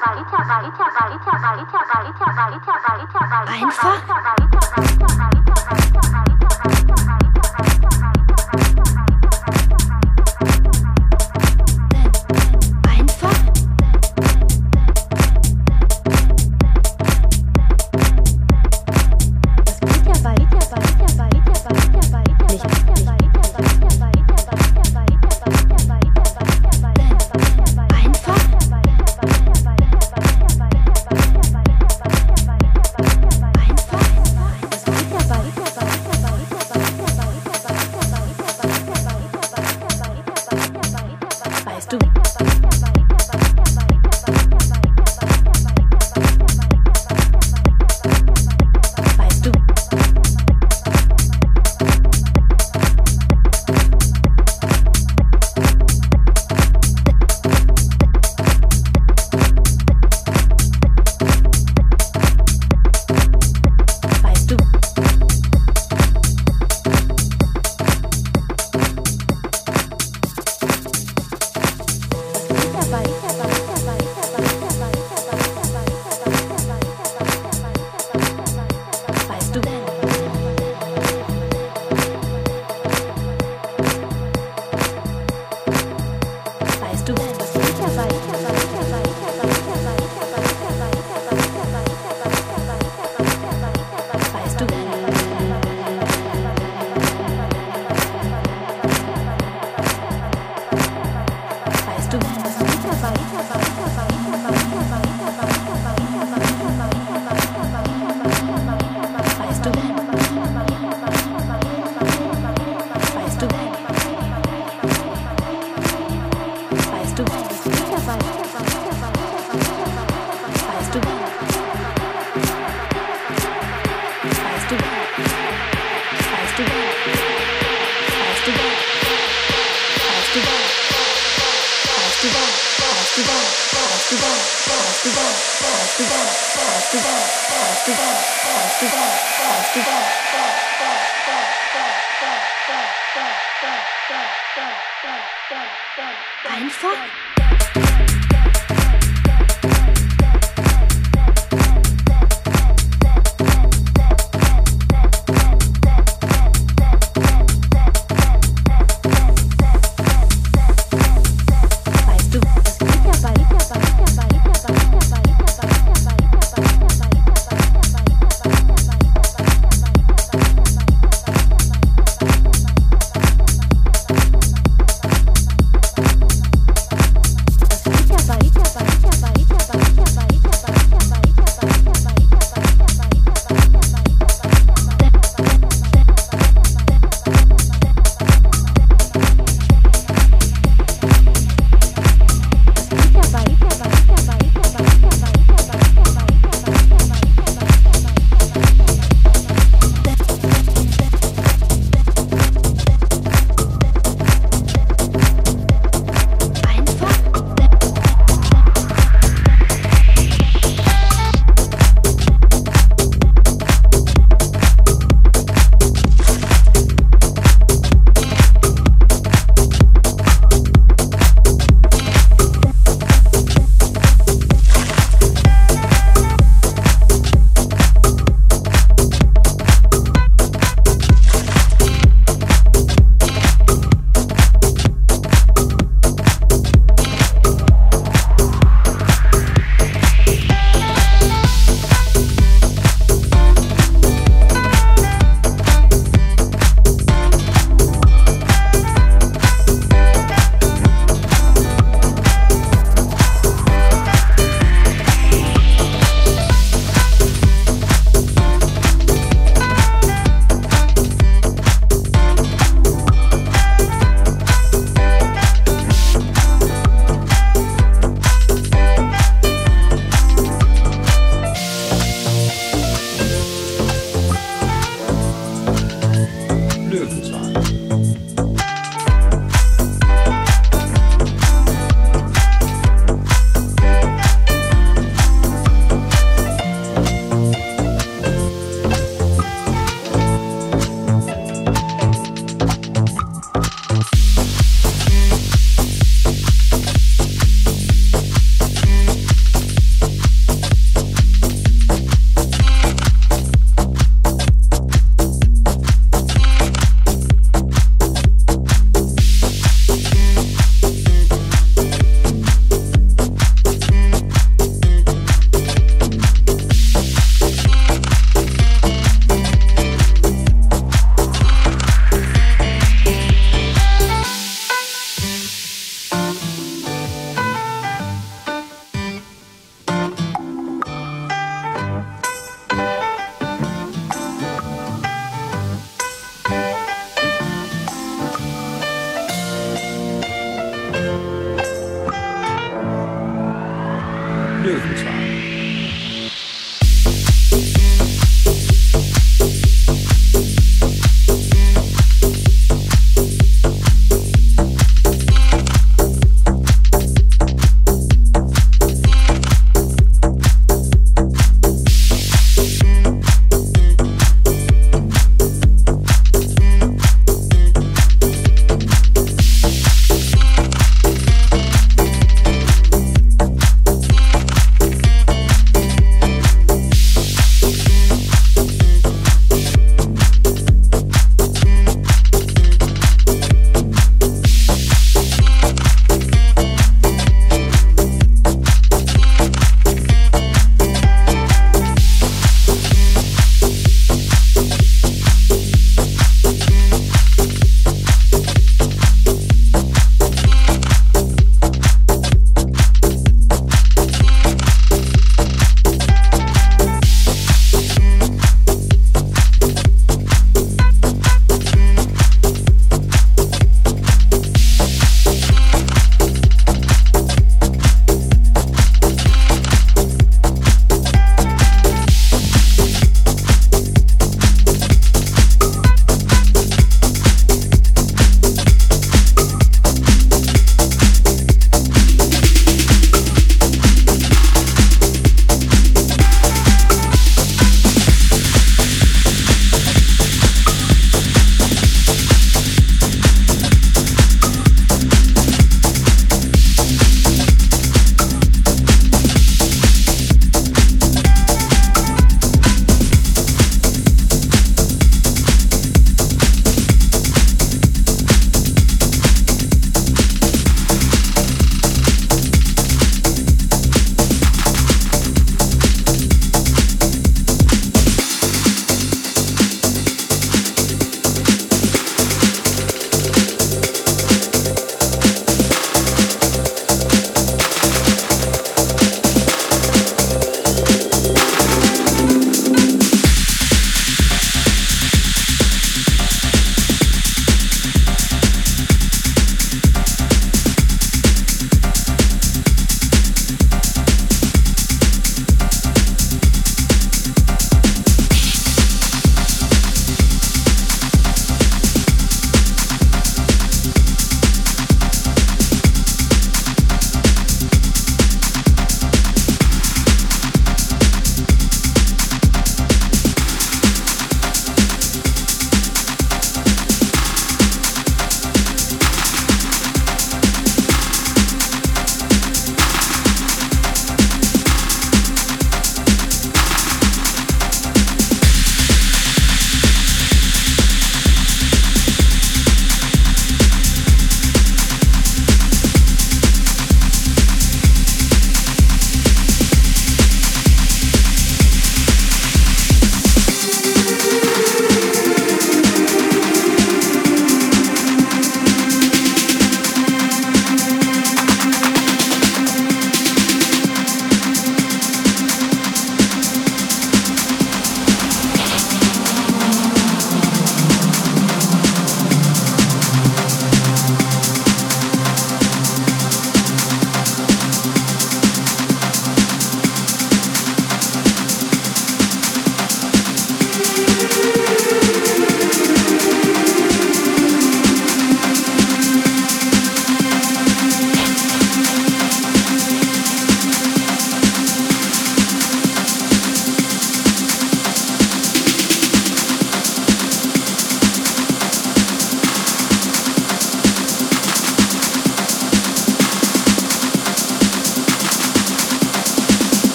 爱跳。